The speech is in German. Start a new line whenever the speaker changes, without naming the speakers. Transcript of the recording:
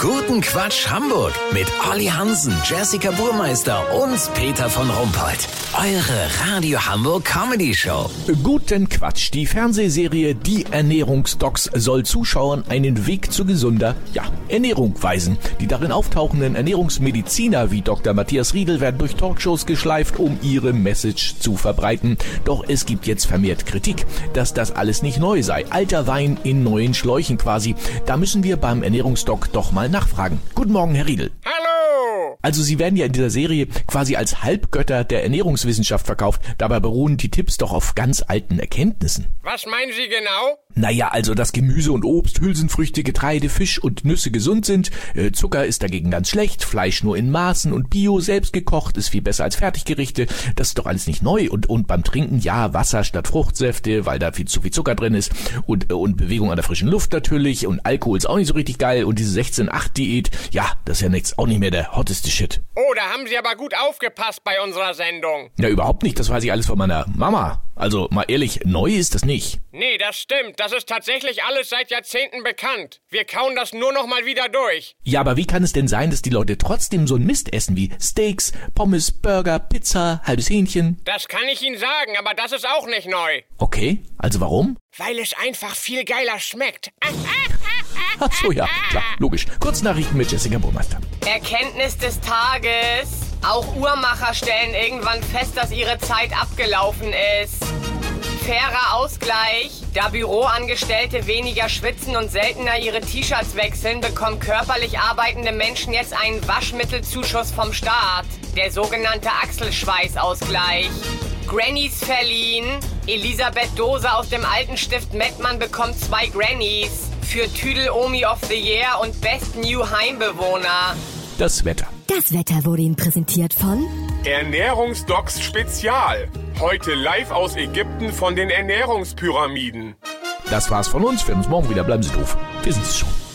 Guten Quatsch Hamburg mit Olli Hansen, Jessica Burmeister und Peter von Rumpold. Eure Radio Hamburg Comedy Show.
Guten Quatsch. Die Fernsehserie Die Ernährungsdocs soll Zuschauern einen Weg zu gesunder, ja, Ernährung weisen. Die darin auftauchenden Ernährungsmediziner wie Dr. Matthias Riedel werden durch Talkshows geschleift, um ihre Message zu verbreiten. Doch es gibt jetzt vermehrt Kritik, dass das alles nicht neu sei. Alter Wein in neuen Schläuchen quasi. Da müssen wir beim Ernährungsdoc doch mal nachfragen. Guten Morgen, Herr Riedel.
Hallo!
Also Sie werden ja in dieser Serie quasi als Halbgötter der Ernährungswissenschaft verkauft. Dabei beruhen die Tipps doch auf ganz alten Erkenntnissen.
Was meinen Sie genau?
Naja, also dass Gemüse und Obst, Hülsenfrüchte, Getreide, Fisch und Nüsse gesund sind, äh, Zucker ist dagegen ganz schlecht, Fleisch nur in Maßen und Bio selbst gekocht ist viel besser als Fertiggerichte. Das ist doch alles nicht neu. Und, und beim Trinken, ja, Wasser statt Fruchtsäfte, weil da viel zu viel Zucker drin ist. Und, äh, und Bewegung an der frischen Luft natürlich. Und Alkohol ist auch nicht so richtig geil. Und diese 16-8-Diät, ja, das ist ja nichts, auch nicht mehr der hotteste Shit.
Oh, da haben Sie aber gut aufgepasst bei unserer Sendung.
Ja, überhaupt nicht. Das weiß ich alles von meiner Mama. Also mal ehrlich, neu ist das nicht.
Nee, das stimmt. Das ist tatsächlich alles seit Jahrzehnten bekannt. Wir kauen das nur noch mal wieder durch.
Ja, aber wie kann es denn sein, dass die Leute trotzdem so ein Mist essen wie Steaks, Pommes, Burger, Pizza, halbes Hähnchen?
Das kann ich Ihnen sagen, aber das ist auch nicht neu.
Okay, also warum?
Weil es einfach viel geiler schmeckt.
Ach so, ja, klar, logisch. Kurznachrichten mit Jessica Burmeister.
Erkenntnis des Tages. Auch Uhrmacher stellen irgendwann fest, dass ihre Zeit abgelaufen ist. Fairer Ausgleich. Da Büroangestellte weniger schwitzen und seltener ihre T-Shirts wechseln, bekommen körperlich arbeitende Menschen jetzt einen Waschmittelzuschuss vom Staat. Der sogenannte Achselschweißausgleich. Grannies verliehen. Elisabeth Dose aus dem alten Stift Mettmann bekommt zwei Grannies. Für Tüdel Omi of the Year und Best New Heimbewohner.
Das Wetter.
Das Wetter wurde Ihnen präsentiert von
Ernährungsdocs Spezial. Heute live aus Ägypten von den Ernährungspyramiden.
Das war's von uns. Wir hören uns morgen wieder. Bleiben Sie doof. Wir sind's schon.